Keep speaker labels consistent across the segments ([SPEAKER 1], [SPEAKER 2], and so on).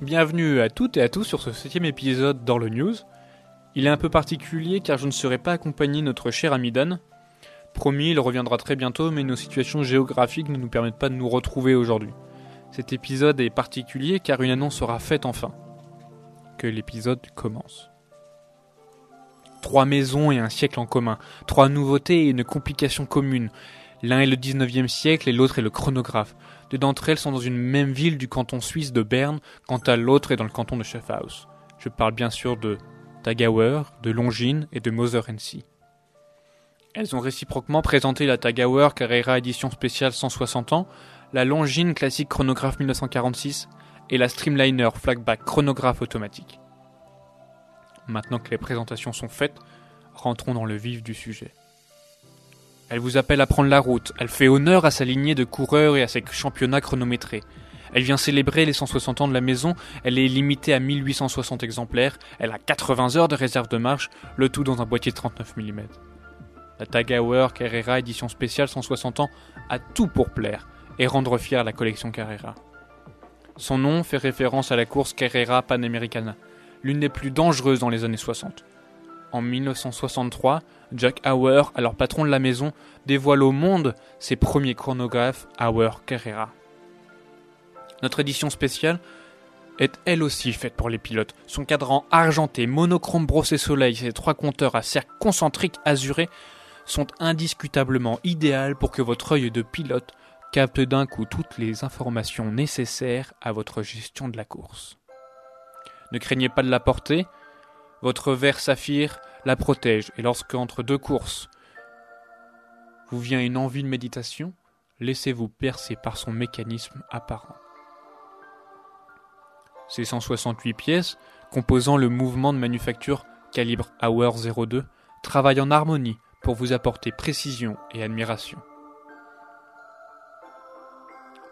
[SPEAKER 1] Bienvenue à toutes et à tous sur ce septième épisode dans le News. Il est un peu particulier car je ne serai pas accompagné de notre cher ami Dan. Promis, il reviendra très bientôt, mais nos situations géographiques ne nous permettent pas de nous retrouver aujourd'hui. Cet épisode est particulier car une annonce sera faite enfin. Que l'épisode commence. Trois maisons et un siècle en commun, trois nouveautés et une complication commune. L'un est le 19e siècle et l'autre est le chronographe. Deux d'entre elles sont dans une même ville du canton suisse de Berne, quant à l'autre est dans le canton de Schaffhaus. Je parle bien sûr de Tagauer, de Longines et de Moser NC. Elles ont réciproquement présenté la Tagauer Carrera édition spéciale 160 ans, la Longines classique chronographe 1946 et la Streamliner Flagback chronographe automatique. Maintenant que les présentations sont faites, rentrons dans le vif du sujet. Elle vous appelle à prendre la route, elle fait honneur à sa lignée de coureurs et à ses championnats chronométrés. Elle vient célébrer les 160 ans de la maison, elle est limitée à 1860 exemplaires, elle a 80 heures de réserve de marche, le tout dans un boîtier de 39 mm. La Tagauer Carrera édition spéciale 160 ans a tout pour plaire et rendre fière la collection Carrera. Son nom fait référence à la course Carrera Panamericana, l'une des plus dangereuses dans les années 60. En 1963, Jack Auer, alors patron de la maison, dévoile au monde ses premiers chronographes Auer Carrera. Notre édition spéciale est elle aussi faite pour les pilotes. Son cadran argenté, monochrome brossé soleil ses trois compteurs à cercle concentrique azuré sont indiscutablement idéales pour que votre œil de pilote capte d'un coup toutes les informations nécessaires à votre gestion de la course. Ne craignez pas de la porter, votre verre saphir la protège et lorsque entre deux courses vous vient une envie de méditation, laissez-vous percer par son mécanisme apparent. Ces 168 pièces, composant le mouvement de manufacture calibre Hour 02, travaillent en harmonie pour vous apporter précision et admiration.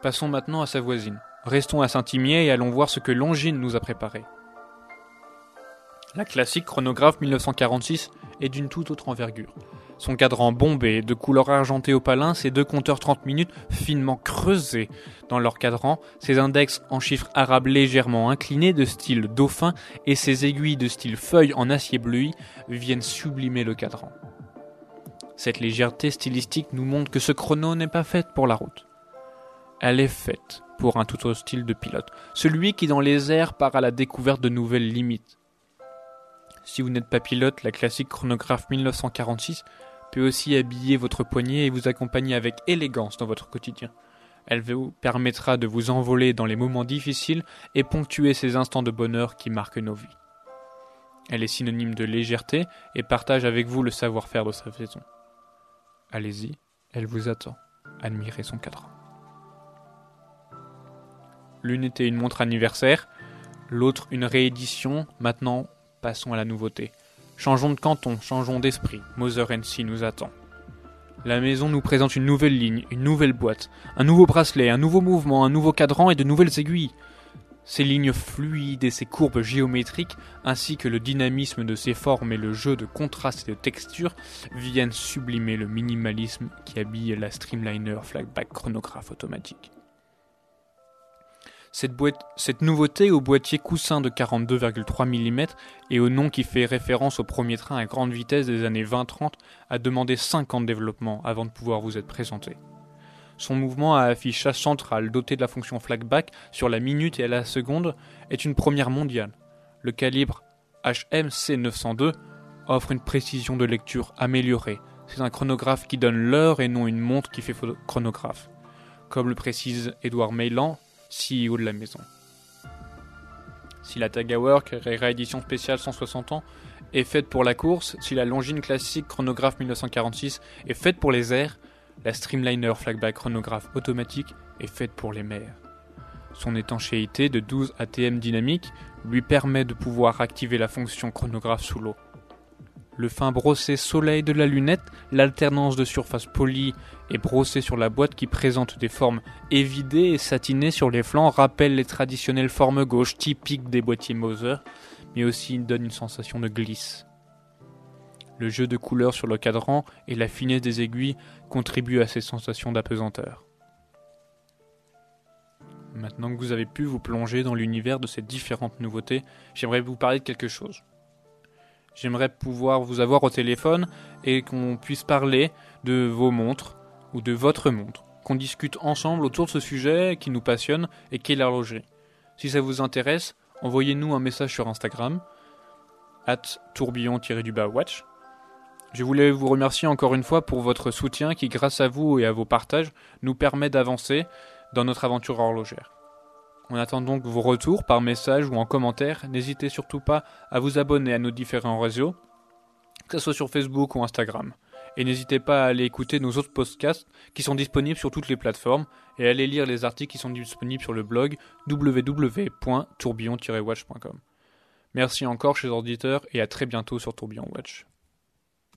[SPEAKER 1] Passons maintenant à sa voisine. Restons à Saint-Imier et allons voir ce que Longines nous a préparé. La classique chronographe 1946 est d'une toute autre envergure. Son cadran bombé, de couleur argentée opalin, ses deux compteurs 30 minutes finement creusés dans leur cadran, ses index en chiffres arabes légèrement inclinés de style dauphin et ses aiguilles de style feuille en acier bleui viennent sublimer le cadran. Cette légèreté stylistique nous montre que ce chrono n'est pas fait pour la route. Elle est faite pour un tout autre style de pilote, celui qui dans les airs part à la découverte de nouvelles limites si vous n'êtes pas pilote, la classique chronographe 1946 peut aussi habiller votre poignet et vous accompagner avec élégance dans votre quotidien. Elle vous permettra de vous envoler dans les moments difficiles et ponctuer ces instants de bonheur qui marquent nos vies. Elle est synonyme de légèreté et partage avec vous le savoir-faire de sa maison. Allez-y, elle vous attend. Admirez son cadran. L'une était une montre anniversaire, l'autre une réédition, maintenant Passons à la nouveauté. Changeons de canton, changeons d'esprit. Moser NC nous attend. La maison nous présente une nouvelle ligne, une nouvelle boîte, un nouveau bracelet, un nouveau mouvement, un nouveau cadran et de nouvelles aiguilles. Ces lignes fluides et ces courbes géométriques, ainsi que le dynamisme de ces formes et le jeu de contraste et de texture, viennent sublimer le minimalisme qui habille la Streamliner Flagback chronographe automatique. Cette, nouveauté au boîtier coussin de 42,3 mm et au nom qui fait référence au premier train à grande vitesse des années 20-30 a demandé 5 ans de développement avant de pouvoir vous être présenté. Son mouvement à affichage central doté de la fonction flagback sur la minute et à la seconde est une première mondiale. Le calibre HMC 902 offre une précision de lecture améliorée. C'est un chronographe qui donne l'heure et non une montre qui fait chronographe. Comme le précise Edouard Meylan, CEO de la maison. Si la Tagawer réédition spéciale 160 ans est faite pour la course, si la Longines classique chronographe 1946 est faite pour les airs, la Streamliner Flagback chronographe automatique est faite pour les mers. Son étanchéité de 12 ATM dynamique lui permet de pouvoir activer la fonction chronographe sous l'eau le fin brossé soleil de la lunette, l'alternance de surface polie et brossée sur la boîte qui présente des formes évidées et satinées sur les flancs rappellent les traditionnelles formes gauches typiques des boîtiers Moser, mais aussi donne une sensation de glisse. Le jeu de couleurs sur le cadran et la finesse des aiguilles contribuent à ces sensations d'apesanteur. Maintenant que vous avez pu vous plonger dans l'univers de ces différentes nouveautés, j'aimerais vous parler de quelque chose. J'aimerais pouvoir vous avoir au téléphone et qu'on puisse parler de vos montres ou de votre montre, qu'on discute ensemble autour de ce sujet qui nous passionne et qui est l'horlogerie. Si ça vous intéresse, envoyez-nous un message sur Instagram, at tourbillon-watch. Je voulais vous remercier encore une fois pour votre soutien qui, grâce à vous et à vos partages, nous permet d'avancer dans notre aventure horlogère. On attend donc vos retours par message ou en commentaire. N'hésitez surtout pas à vous abonner à nos différents réseaux, que ce soit sur Facebook ou Instagram. Et n'hésitez pas à aller écouter nos autres podcasts qui sont disponibles sur toutes les plateformes et à aller lire les articles qui sont disponibles sur le blog www.tourbillon-watch.com. Merci encore, chers auditeurs, et à très bientôt sur Tourbillon Watch.